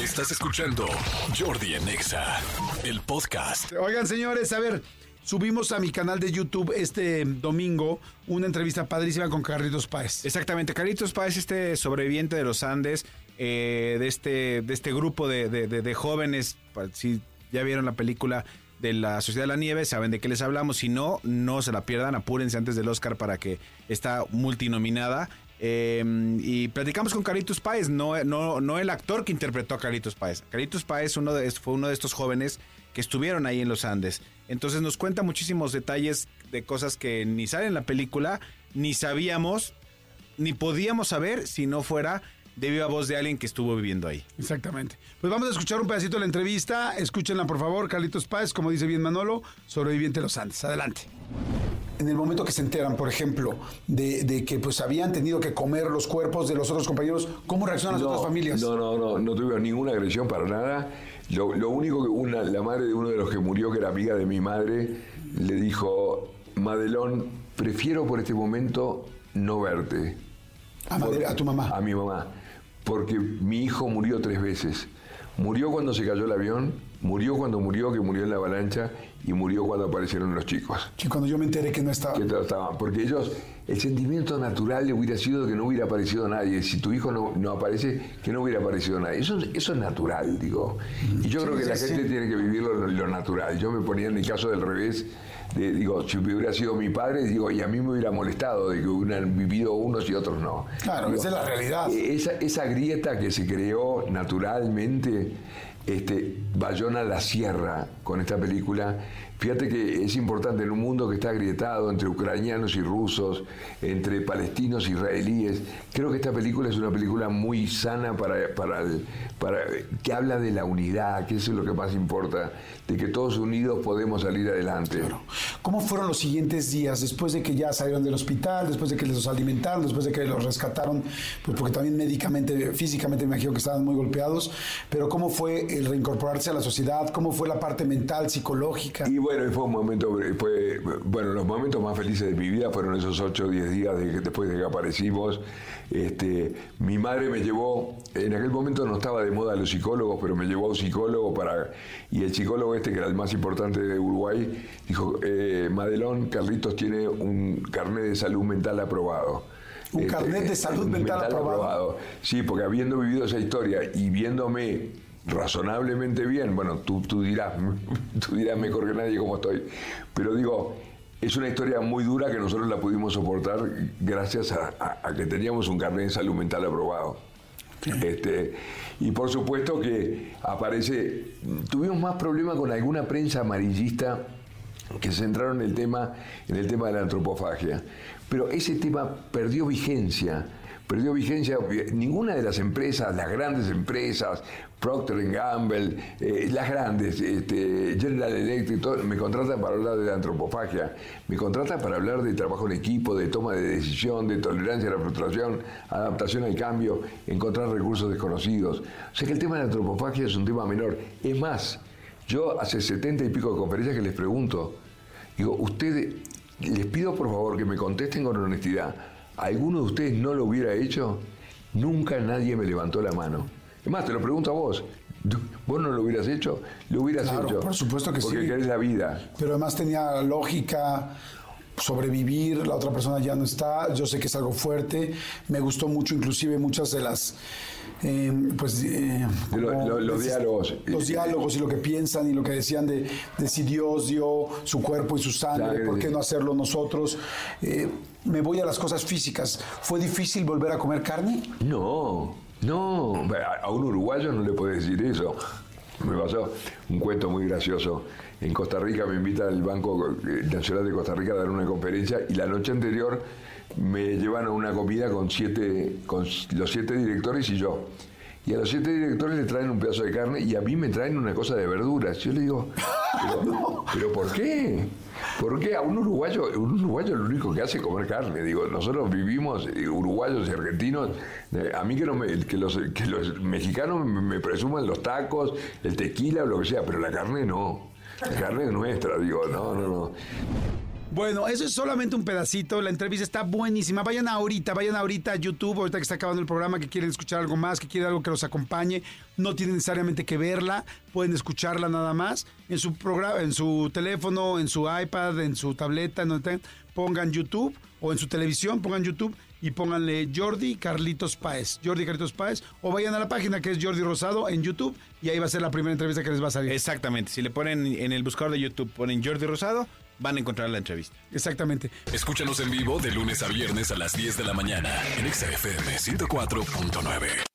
Estás escuchando Jordi Anexa, el podcast. Oigan, señores, a ver, subimos a mi canal de YouTube este domingo una entrevista padrísima con Carlitos Páez. Exactamente, Carlitos Páez, este sobreviviente de los Andes, eh, de, este, de este grupo de, de- de- de jóvenes, pa- si ya vieron la película de la Sociedad de la Nieve, saben de qué les hablamos, si no, no se la pierdan, apúrense antes del Oscar para que está multinominada. Eh, y platicamos con Carlitos Páez, no, no, no el actor que interpretó a Carlitos Páez. Carlitos Páez uno de, fue uno de estos jóvenes que estuvieron ahí en los Andes. Entonces nos cuenta muchísimos detalles de cosas que ni salen en la película, ni sabíamos, ni podíamos saber si no fuera de viva voz de alguien que estuvo viviendo ahí. Exactamente. Pues vamos a escuchar un pedacito de la entrevista. Escúchenla, por favor, Carlitos Páez, como dice bien Manolo, sobreviviente de los Andes. Adelante. En el momento que se enteran, por ejemplo, de, de que pues habían tenido que comer los cuerpos de los otros compañeros, ¿cómo reaccionan las otras familias? No, no, no, no tuve ninguna agresión para nada. Lo, lo único que una, la madre de uno de los que murió, que era amiga de mi madre, le dijo, Madelón, prefiero por este momento no verte. A, Madre- a tu mamá. A mi mamá. Porque mi hijo murió tres veces. Murió cuando se cayó el avión, murió cuando murió, que murió en la avalancha, y murió cuando aparecieron los chicos. Y cuando yo me enteré que no estaba... que trataban, porque ellos, el sentimiento natural le hubiera sido que no hubiera aparecido nadie. Si tu hijo no, no aparece, que no hubiera aparecido nadie. Eso, eso es natural, digo. Y yo creo que la sí, gente sí. tiene que vivir lo, lo natural. Yo me ponía en el caso del revés. de, digo, si hubiera sido mi padre, digo, y a mí me hubiera molestado de que hubieran vivido unos y otros no. Claro, Digo, esa es la realidad. Esa, esa grieta que se creó naturalmente, este, Bayona la cierra con esta película. Fíjate que es importante en un mundo que está agrietado entre ucranianos y rusos, entre palestinos e israelíes. Creo que esta película es una película muy sana para, para, el- para que habla de la unidad, que eso es lo que más importa, de que todos unidos podemos salir adelante. ¿Cómo fueron los siguientes días después de que ya salieron del hospital, después de que les los alimentaron, después de que los rescataron? Pues porque también médicamente, físicamente me imagino que estaban muy golpeados, pero ¿cómo fue el reincorporarse a la sociedad? ¿Cómo fue la parte mental, psicológica? Y bueno, fue un momento, fue, bueno, los momentos más felices de mi vida fueron esos 8 o 10 días de después de que aparecimos. Este, mi madre me llevó, en aquel momento no estaba de moda los psicólogos, pero me llevó a un psicólogo para, y el psicólogo este, que era el más importante de Uruguay, dijo, eh, Madelón, Carlitos tiene un carnet de salud mental aprobado. Un carnet de salud mental aprobado. Sí, porque habiendo vivido esa historia y viéndome razonablemente bien, bueno, tú, tú dirás, tú dirás mejor que nadie cómo estoy, pero digo, es una historia muy dura que nosotros la pudimos soportar gracias a, a- a que teníamos un carnet de salud mental aprobado. Este, y por supuesto que aparece, tuvimos más problemas con alguna prensa amarillista que centraron el tema en el tema de la antropofagia. Pero ese tema perdió vigencia. Perdió vigencia, ninguna de las empresas, las grandes empresas, Procter Gamble, eh, las grandes, este, General Electric, me contratan para hablar de la antropofagia, me contratan para hablar de trabajo en equipo, de toma de decisión, de tolerancia a la frustración, adaptación al cambio, encontrar recursos desconocidos. O sea que el tema de la antropofagia es un tema menor. Es más, yo hace setenta y pico de conferencias que les pregunto, digo, ustedes, les pido por favor que me contesten con honestidad, ¿alguno de ustedes no lo hubiera hecho? Nunca nadie me levantó la mano. Es más, te lo pregunto a vos. ¿Vos no lo hubieras hecho? Lo hubieras Claro, hecho. por supuesto que porque sí. querés la vida. Pero además tenía lógica sobrevivir, la otra persona ya no está, yo sé que es algo fuerte, me gustó mucho inclusive muchas de las, eh, pues, eh, lo- lo- los diálogos. Los diálogos y lo que piensan y lo que decían de, de si Dios dio su cuerpo y su sangre. ¿por qué no hacerlo nosotros? Eh, me voy a las cosas físicas. ¿Fue difícil volver a comer carne? No, no. A un uruguayo no le puedes decir eso. Me pasó un cuento muy gracioso. En Costa Rica me invita el Banco eh, Nacional de Costa Rica a dar una conferencia y la noche anterior me llevan a una comida con siete, con los siete directores y yo. Y a los siete directores le traen un pedazo de carne y a mí me traen una cosa de verduras. Yo le digo, ¿pero, ¿pero por qué? ¿Por qué a un uruguayo, un uruguayo lo único que hace es comer carne? Digo, nosotros vivimos, eh, uruguayos y argentinos, eh, a mí que, los, que los mexicanos me, me presuman los tacos, el tequila o lo que sea, pero la carne no. La carne es nuestra, digo, no, no, no. Bueno, eso es solamente un pedacito. La entrevista está buenísima. Vayan ahorita, vayan ahorita a YouTube, ahorita que está acabando el programa, que quieren escuchar algo más, que quieren algo que los acompañe. No tienen necesariamente que verla, pueden escucharla nada más. En su programa, en su teléfono, en su iPad, en su tableta, en donde pongan YouTube o en su televisión, pongan YouTube y pónganle Jordi Carlitos Páez. Jordi Carlitos Páez. O vayan a la página que es Jordi Rosado en YouTube y ahí va a ser la primera entrevista que les va a salir. Exactamente. Si le ponen en el buscador de YouTube, ponen Jordi Rosado, van a encontrar la entrevista. Exactamente. Escúchanos en vivo de lunes a viernes a las 10 de la mañana en XFM 104.9.